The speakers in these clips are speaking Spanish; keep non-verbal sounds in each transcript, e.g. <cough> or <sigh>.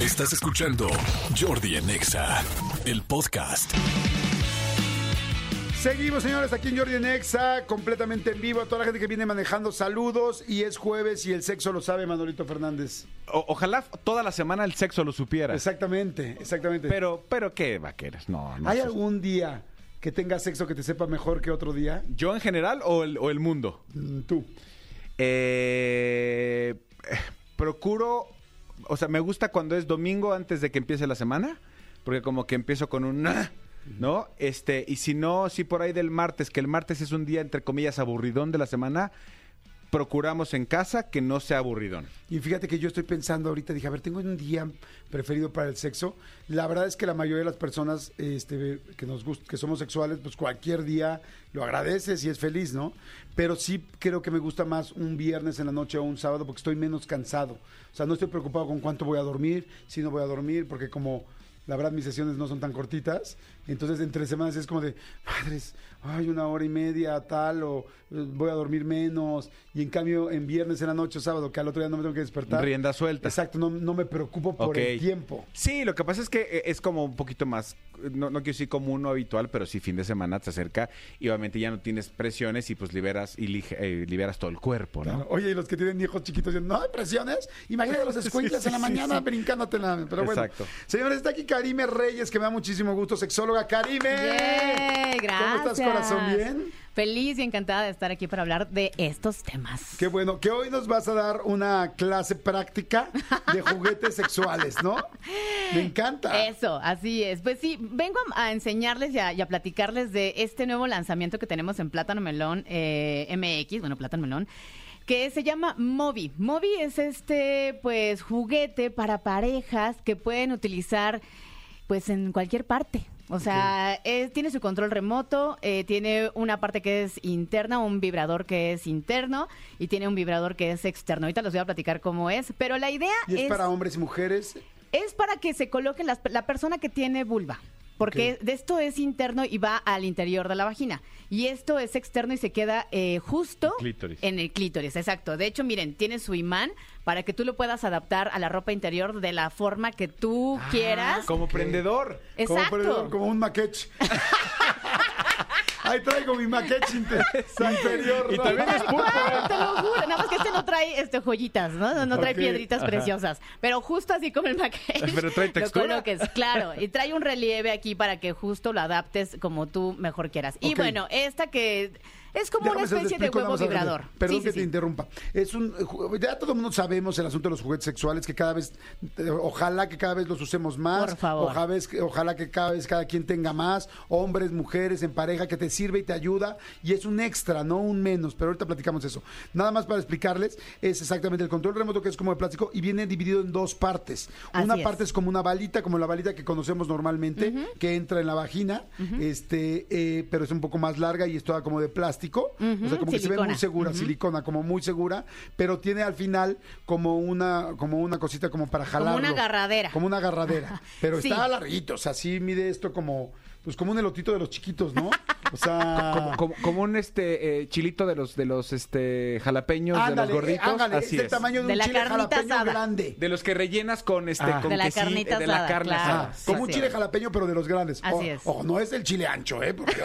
Estás escuchando Jordi en Exa, el podcast. Seguimos, señores, aquí en Jordi en Exa, completamente en vivo. A toda la gente que viene manejando, saludos. Y es jueves y el sexo lo sabe Manolito Fernández. O- ojalá toda la semana el sexo lo supiera. Exactamente, exactamente. Pero, pero qué vaqueras, no. no ¿Hay sé. algún día que tengas sexo que te sepa mejor que otro día? ¿Yo en general o el, o el mundo? Mm, Tú. Eh, eh, procuro, o sea, me gusta cuando es domingo antes de que empiece la semana, porque como que empiezo con un... "Ah", ¿No? Este, y si no, si por ahí del martes, que el martes es un día, entre comillas, aburridón de la semana, procuramos en casa que no sea aburridón. Y fíjate que yo estoy pensando ahorita, dije, a ver, tengo un día preferido para el sexo. La verdad es que la mayoría de las personas este, que nos gust- que somos sexuales, pues cualquier día lo agradeces y es feliz, ¿no? Pero sí creo que me gusta más un viernes en la noche o un sábado porque estoy menos cansado. O sea, no estoy preocupado con cuánto voy a dormir, si no voy a dormir, porque como la verdad mis sesiones no son tan cortitas, entonces entre semanas es como de, madres, ay, una hora y media, tal, o eh, voy a dormir menos, y en cambio en viernes en la noche o sábado, que al otro día no me tengo que despertar. Rienda suelta. Exacto, no, no me preocupo por el tiempo. Sí, lo que pasa es que eh, es como un poquito más, no, no quiero decir común o habitual, pero sí fin de semana se acerca y obviamente ya no tienes presiones y pues liberas y lige- eh, liberas todo el cuerpo, ¿no? Oye, y los que tienen hijos chiquitos dicen, no hay presiones. Imagínate los <laughs> escuincles en la sí, mañana sí. brincándote en la... Pero bueno. Exacto. Señores, está aquí Karime Reyes, que me da muchísimo gusto. Sexóloga Karime. Yay, ¿Cómo estás, gracias. corazón? ¿Bien? Feliz y encantada de estar aquí para hablar de estos temas. Qué bueno, que hoy nos vas a dar una clase práctica de juguetes <laughs> sexuales, ¿no? Me encanta. Eso, así es. Pues sí, vengo a, enseñarles y a, y a platicarles de este nuevo lanzamiento que tenemos en Plátano Melón eh, MX, bueno, Plátano Melón, que se llama Mobi. Mobi es este, pues, juguete para parejas que pueden utilizar, pues, en cualquier parte. O sea, es- tiene su control remoto, eh, tiene una parte que es interna, un vibrador que es interno y tiene un vibrador que es externo. Ahorita les voy a platicar cómo es, pero la idea Y es, para hombres y mujeres. es para que se coloquen las, la persona que tiene vulva. Porque de esto es interno y va al interior de la vagina. Y esto es externo y se queda eh, justo Clítoris. en el clítoris, exacto. De hecho, miren, tiene su imán para que tú lo puedas adaptar a la ropa interior de la forma que tú quieras. Como prendedor. Como, Exacto. perdedor, como un maquetch. <laughs> Ahí traigo mi maquetch <laughs> inter- inferior. Y también es Tal cual, te lo juro. Nada más que este no trae este, joyitas, ¿no? No, no trae piedritas preciosas. Pero justo así como el maquillaje. <laughs> Pero trae textura. Lo coloques, claro. Y trae un relieve aquí para que justo lo adaptes como tú mejor quieras. Y bueno, esta que es como Déjame una especie de huevo vibrador. Perdón Sí, sí, que te interrumpa. Es un ya todo el mundo sabemos el asunto de los juguetes sexuales que cada vez eh, ojalá que cada vez los usemos más. Por favor. Ojalá, ojalá que cada vez cada quien tenga más, hombres, mujeres en pareja que te sirve y te ayuda y es un extra, no un menos, pero ahorita platicamos eso. Nada más para explicarles, es exactamente el control remoto que es como de plástico y viene dividido en dos partes. Así una es. parte es como una balita, como la balita que conocemos normalmente, que entra en la vagina, este, eh, pero es un poco más larga y es toda como de plástico, o sea, como que se ve muy segura, silicona, como muy segura, pero tiene al final como una, como una cosita como para jalarlo. una agarradera. Como una agarradera. <laughs> Pero Sí. está larguito, o sea, sí mide esto como, pues como un elotito de los chiquitos, ¿no? O sea. Como, como, como un este eh, chilito de los de los este jalapeños de los gorditos. ándale, Así es del tamaño de, De un la chile carnita jalapeño asada. grande. De los que rellenas con este Ah. con De la quesi- carnita de la asada, carne claro. asada. Ah, como un chile es. jalapeño, pero de los grandes. Así O- es. Ojo, no es el chile ancho, ¿eh? Porque,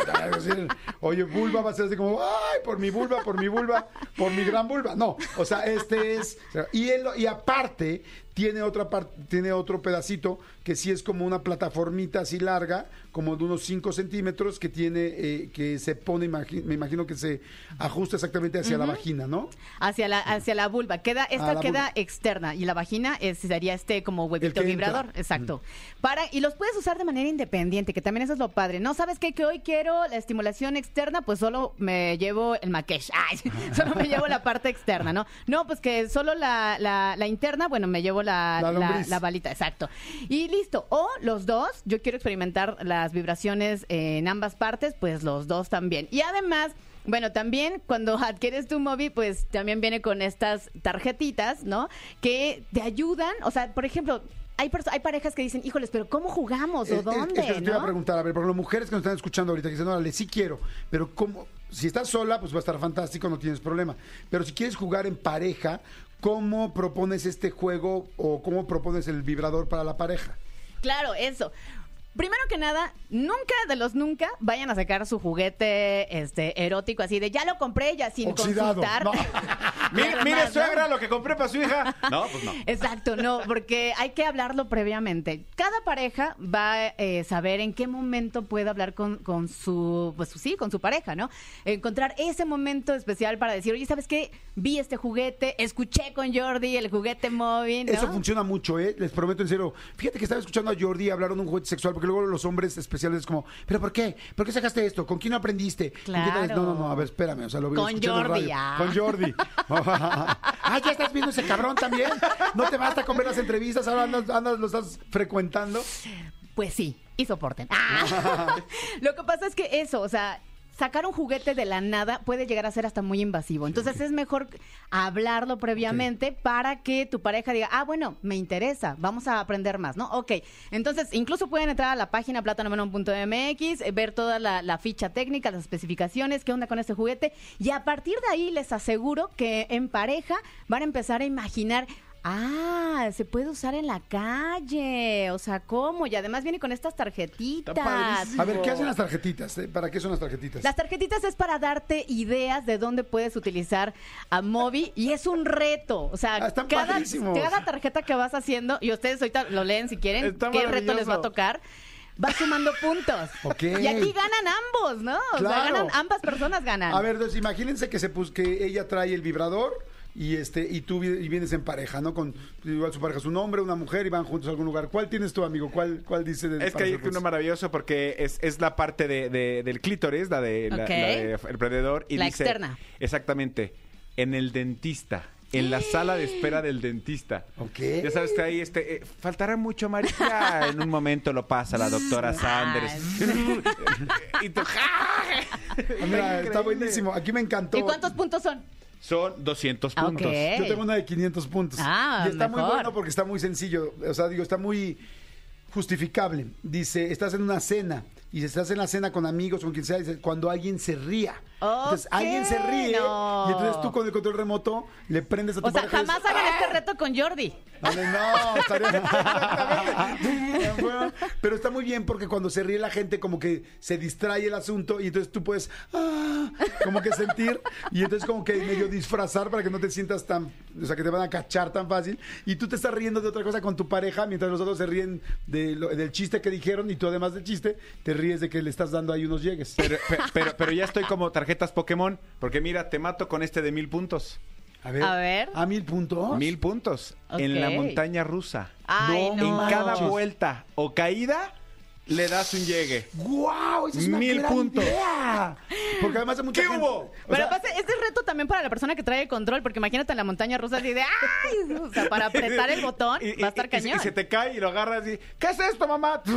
o oye, vulva va a ser así como, ay, por mi vulva, por mi vulva, por mi gran vulva. No, o sea, este es. Y, él, y aparte, tiene otra parte, tiene otro pedacito que sí es como una plataformita así larga, como de unos 5 centímetros, que tiene, eh, que se pone, imagi- me imagino que se ajusta exactamente hacia la vagina, ¿no? Hacia la, hacia la vulva. Queda, esta queda vulva. externa y la vagina es, sería este como huevito vibrador. entra. Exacto. Para, y los puedes usar de manera independiente, que también eso es lo padre. No sabes qué? que hoy quiero la estimulación externa, pues solo me llevo el maquesh. <laughs> Ay, solo me llevo la parte externa, ¿no? No, pues que solo la, la, la interna, bueno, me llevo la, La la, la balita, exacto. Y listo. O los dos, yo quiero experimentar las vibraciones en ambas partes, pues los dos también. Y además. Bueno, también cuando <laughs> adquieres tu móvil, pues también viene con estas tarjetitas, ¿no? Que te ayudan, o sea, por ejemplo, hay, hay parejas que dicen, híjoles, pero ¿cómo jugamos o es- dónde? Es, que te iba a ¿no? preguntar, a ver, por ejemplo, mujeres que nos están escuchando ahorita, que dicen, órale, sí quiero, pero ¿cómo? Si estás sola, pues va a estar fantástico, no tienes problema. Pero si quieres jugar en pareja, ¿cómo propones este juego o cómo propones el vibrador para la pareja? Claro, eso. Primero que nada, nunca de los nunca vayan a sacar su juguete este erótico así de ya lo compré ya sin Oxidado. consultar. No. <laughs> Mire, Nada mire más, ¿no? suegra, lo que compré para su hija. No, pues no. Exacto, no, porque hay que hablarlo previamente. Cada pareja va a eh, saber en qué momento puede hablar con, con su, pues sí, con su pareja, ¿no? Encontrar ese momento especial para decir, oye, ¿sabes qué? Vi este juguete, escuché con Jordi el juguete móvil, ¿no? Eso funciona mucho, ¿eh? Les prometo en serio. Fíjate que estaba escuchando a Jordi hablar de un juguete sexual, porque luego los hombres especiales es como, ¿pero por qué? ¿Por qué sacaste esto? ¿Con quién lo aprendiste? ¿Con Claro. No, no, no, a ver, espérame. O sea, lo vi Con Jordi, ah. Con Jordi. <laughs> <laughs> ah, ya estás viendo ese cabrón también. No te basta con ver las entrevistas, ahora andas, andas- lo estás frecuentando. Pues sí, y soporten. Ah. <laughs> Lo que pasa es que eso, o sea, sacar un juguete de la nada puede llegar a ser hasta muy invasivo. Entonces es mejor hablarlo previamente para que tu pareja diga, ah, bueno, me interesa, vamos a aprender más, ¿no? Ok, entonces incluso pueden entrar a la página platanomelon.mx, eh, ver toda la, la ficha técnica, las especificaciones, qué onda con este juguete, y a partir de ahí les aseguro que en pareja van a empezar a imaginar Ah, se puede usar en la calle. O sea, ¿cómo? Y además viene con estas tarjetitas. A ver, ¿qué hacen las tarjetitas? eh? ¿Para qué son las tarjetitas? Las tarjetitas es para darte ideas de dónde puedes utilizar a Mobi y es un reto. O sea, Ah, están cada, padrísimos. cada tarjeta que vas haciendo, y ustedes ahorita lo leen si quieren, Está qué reto les va a maravilloso. tocar. Va sumando puntos. Ok. Y aquí ganan ambos, ¿no? O sea, Claro. ganan, ambas personas ganan. A ver, entonces imagínense que se pus- que ella trae el vibrador y este y tú y vienes en pareja, ¿no? Con igual su pareja es un hombre, una mujer y van juntos a algún lugar. ¿Cuál tienes tú, amigo? ¿Cuál cuál dice de Es que hay uno maravilloso porque es, es la parte de, de- del clítoris, la de la- de el predador. Y La dice, externa. Exactamente. En el dentista. En la sala de espera del dentista. Ok. Ya sabes que ahí este, eh, faltará mucho, María. <laughs> En un momento lo pasa la doctora Sanders. <laughs> y tú, <laughs> ¡ja! Mira, está buenísimo. Aquí me encantó. ¿Y cuántos puntos son? Son 200 Ah, puntos. Yo tengo una de 500 puntos. Ah, y está muy bueno porque está muy sencillo. O sea, digo, está muy justificable. Dice, estás en una cena y si estás en la cena con amigos, con quien sea, dice, cuando alguien se ría. Entonces, Ok, alguien se ríe no. y entonces tú con el control remoto le prendes a tu O sea, jamás dices, hagan este reto con Jordi. Dale, no, estaría Exactamente. <laughs> Pero está muy bien porque cuando se ríe la gente como que se distrae el asunto y entonces tú puedes ah, como que sentir y entonces como que medio disfrazar para que no te sientas tan, o sea, que te van a cachar tan fácil y tú te estás riendo de otra cosa con tu pareja mientras los otros se ríen de lo- del chiste que dijeron y tú además del chiste te ríes de que le estás dando ahí unos llegues. Pero, pe- pero, pero ya estoy como tarjetas Pokémon, porque mira, te mato con este de mil puntos. A ver. A ver. ¿A mil puntos? Mil puntos. En la montaña rusa. Ay, No no. En cada manches. vuelta o caída, le das un llegue. ¡Guau! Esa es una Mil gran puntos. idea. Porque además hay mucha ¿Qué gente- hubo? o Pero sea, este es reto también para la persona que trae el control, porque imagínate en la montaña rusa así de ¡ay! O sea, para apretar el <laughs> botón y- va a estar y- cañón. Y, se te cae y lo agarras y ¿qué es esto, mamá? <laughs> <laughs>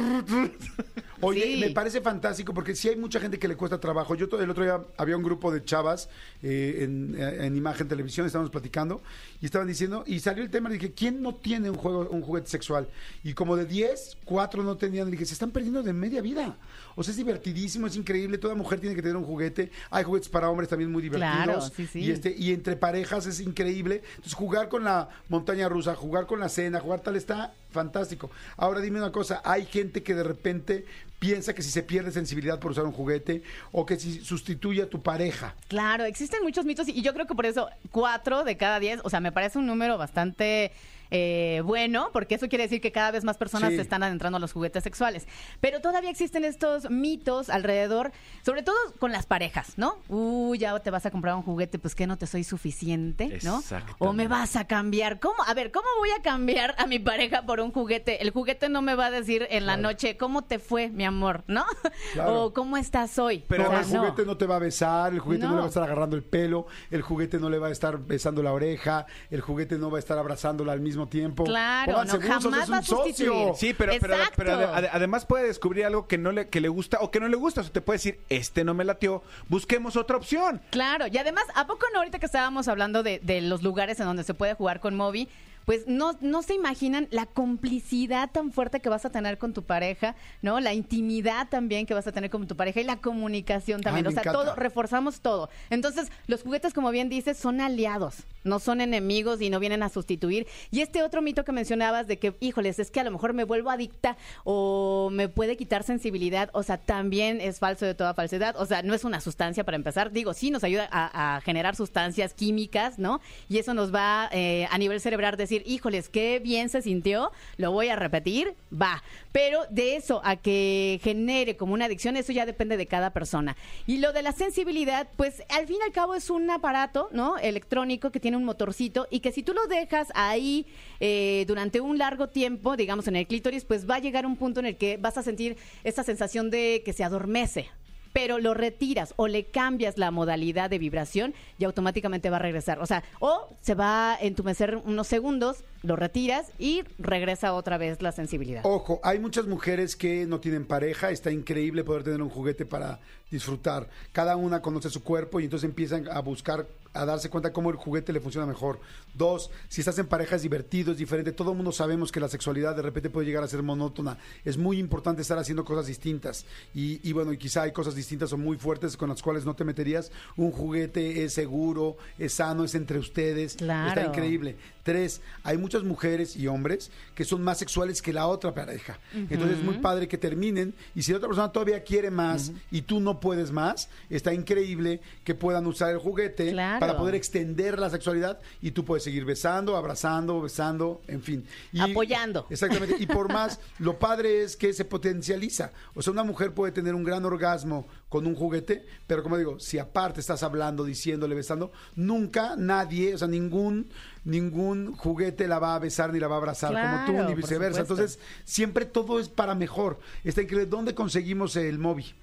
Oye, Sí. me parece fantástico porque sí hay mucha gente que le cuesta trabajo. Yo el otro día había un grupo de chavas eh, en, eh, en imagen televisión, estábamos platicando y estaban diciendo, y salió el tema, le dije, ¿quién no tiene un juego, un juguete sexual? Y como de 10, 4 no tenían, le dije, se están perdiendo de media vida. O sea, es divertidísimo, es increíble, toda mujer tiene que tener un juguete. Hay juguetes para hombres también muy divertidos. Claro, sí, sí. Y este, y entre parejas es increíble. Entonces, jugar con la montaña rusa, jugar con la cena, jugar tal está fantástico. Ahora dime una cosa, hay gente que de repente piensa que si se pierde sensibilidad por usar un juguete o que si sustituye a tu pareja. Claro, existen muchos mitos y yo creo que por eso cuatro de cada diez, o sea, me parece un número bastante eh, bueno, porque eso quiere decir que cada vez más personas Sí. se están adentrando a los juguetes sexuales. Pero todavía existen estos mitos alrededor, sobre todo con las parejas, ¿no? Uy, ya te vas a comprar un juguete, pues que no te soy suficiente, ¿no? O me vas a cambiar. ¿Cómo? A ver, ¿cómo voy a cambiar a mi pareja por un juguete? El juguete no me va a decir en la noche, ¿cómo te fue, mi amor? ¿No? Claro. O ¿cómo estás hoy? Pero no, O sea, el juguete no. te va a besar, el juguete no. No. le va a estar agarrando el pelo, el juguete no le va a estar besando la oreja, el juguete no va a estar abrazándola al mismo tiempo. Claro, no, jamás es va a un socio. sustituir. Sí, pero, pero, Exacto. pero ade- ade- además puede descubrir algo que no le, que le gusta o que no le gusta. O sea, te puede decir, este no me latió, busquemos otra opción. Claro, y además, ¿a poco no ahorita que estábamos hablando de, de los lugares en donde se puede jugar con Moby? Pues no, no se imaginan la complicidad tan fuerte que vas a tener con tu pareja, ¿no? La intimidad también que vas a tener con tu pareja y la comunicación también. Ay, o sea, encanta. todo, reforzamos todo. Entonces, los juguetes, como bien dices, son aliados, no son enemigos y no vienen a sustituir. Y este otro mito que mencionabas de que, híjoles, es que a lo mejor me vuelvo adicta o me puede quitar sensibilidad, o sea, también es falso de toda falsedad. O sea, no es una sustancia para empezar. Digo, sí nos ayuda a, a generar sustancias químicas, ¿no? Y eso nos va eh, a nivel cerebral decir, híjoles, qué bien se sintió, lo voy a repetir, va. Pero de eso a que genere como una adicción, eso ya depende de cada persona. Y lo de la sensibilidad, pues al fin y al cabo es un aparato, ¿no? Electrónico que tiene un motorcito y que si tú lo dejas ahí eh, durante un largo tiempo, digamos en el clítoris, pues va a llegar un punto en el que vas a sentir esta sensación de que se adormece. Pero lo retiras o le cambias la modalidad de vibración y automáticamente va a regresar. O sea, o se va a entumecer unos segundos, lo retiras y regresa otra vez la sensibilidad. Ojo, hay muchas mujeres que no tienen pareja, está increíble poder tener un juguete para disfrutar. Cada una conoce su cuerpo y entonces empiezan a buscar, a darse cuenta cómo el juguete le funciona mejor. Dos, si estás en pareja es divertido, es diferente. Todo el mundo sabemos que la sexualidad de repente puede llegar a ser monótona. Es muy importante estar haciendo cosas distintas. Y, y bueno, y quizá hay cosas distintas o muy fuertes con las cuales no te meterías. Un juguete es seguro, es sano, es entre ustedes. Claro. Está increíble. Tres, hay muchas mujeres y hombres que son más sexuales que la otra pareja. Entonces es muy padre que terminen y si la otra persona todavía quiere más y tú no puedes más, está increíble que puedan usar el juguete Claro. para poder extender la sexualidad y tú puedes seguir besando, abrazando, besando, en fin. Y- Apoyando. Exactamente. Y por <laughs> más, lo padre es que se potencializa. O sea, una mujer puede tener un gran orgasmo con un juguete, pero como digo, si aparte estás hablando, diciéndole, besando, nunca nadie, o sea, ningún ningún juguete la va a besar ni la va a abrazar como tú ni viceversa. Entonces, siempre todo es para mejor. Está increíble. ¿Dónde conseguimos el móvil?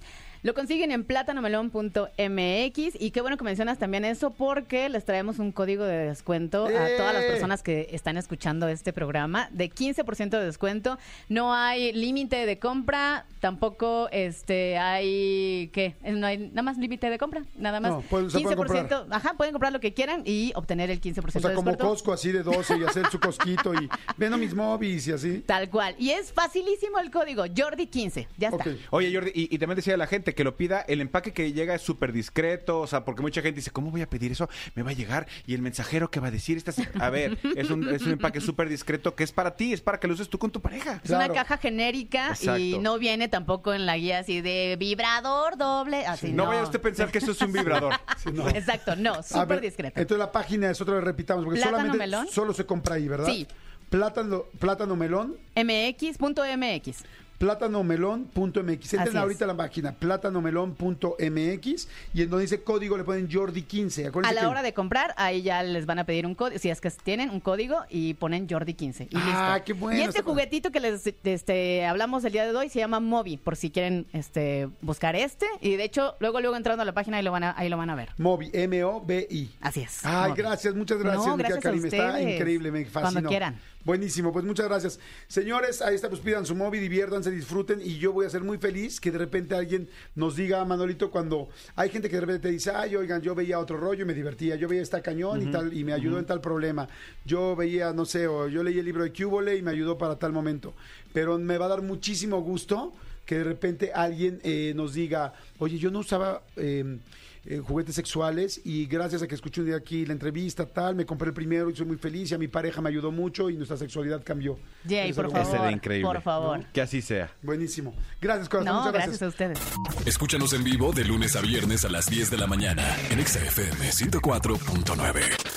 Lo consiguen en plátanomelón.mx y qué bueno que mencionas también eso porque les traemos un código de descuento a ¡Eh! todas las personas que están escuchando este programa de 15% de descuento. No hay límite de compra, tampoco este hay ¿qué? No hay nada más límite de compra, nada más No, pueden- se pueden 15%, comprar. ajá, pueden comprar lo que quieran y obtener el 15% O sea, de como descuento. Costco así de 12 y hacer su cosquito y viendo mis móviles y así. Tal cual. Y es facilísimo el código, Jordi15. Ya está. Oye, Jordi, y, y también decía a la gente que lo pida, el empaque que llega es súper discreto, o sea, porque mucha gente dice, ¿cómo voy a pedir eso? Me va a llegar y el mensajero que va a decir, estas... a ver, es un, es un empaque súper discreto que es para ti, es para que lo uses tú con tu pareja. Es una caja genérica y no viene tampoco en la guía así de vibrador doble. Así No, no, vaya usted a pensar que eso es un vibrador. <laughs> Sí, no. Exacto, no, súper discreto. Entonces la página es otra vez repitamos, porque Plátano solamente melón. solo se compra ahí, ¿verdad? Sí. Plátano, plátano melón, MX.mx. plátanomelón.mx. Entren ahorita a la página plátanomelón.mx y en donde dice código le ponen Jordi15. A Acuérdense la que- hora de comprar, ahí ya les van a pedir un código, si es que tienen un código y ponen Jordi15. Y Ah, listo. qué bueno, Y este juguetito que les este, hablamos el día de hoy se llama Mobi, por si quieren este, buscar este. Y de hecho, luego luego entrando a la página ahí lo van a, ahí lo van a ver. Mobi, M-O-B-I. Así es. Ay, Mobi. gracias, muchas gracias, No, gracias a Karim. Está increíble, me fascinó. Cuando quieran. Buenísimo, pues muchas gracias. Señores, ahí está, pues pidan su móvil, diviértanse, disfruten y yo voy a ser muy feliz que de repente alguien nos diga, Manolito, cuando hay gente que de repente te dice, ay, oigan, yo veía otro rollo y me divertía, yo veía esta cañón y tal, y me ayudó en tal problema. Yo veía, no sé, o yo leí el libro de Cúbole y me ayudó para tal momento. Pero me va a dar muchísimo gusto que de repente alguien eh, nos diga, oye, yo no usaba... eh, eh, juguetes sexuales y gracias a que escuché un día aquí la entrevista tal, me compré el primero y soy muy feliz y a mi pareja me ayudó mucho y nuestra sexualidad cambió. Jay, por favor. Ese era increíble. Por favor. Que así sea. Buenísimo. Gracias, corazón. No, muchas gracias gracias. a ustedes. Escúchanos en vivo de lunes a viernes a las 10 de la mañana en Exa FM 104.9.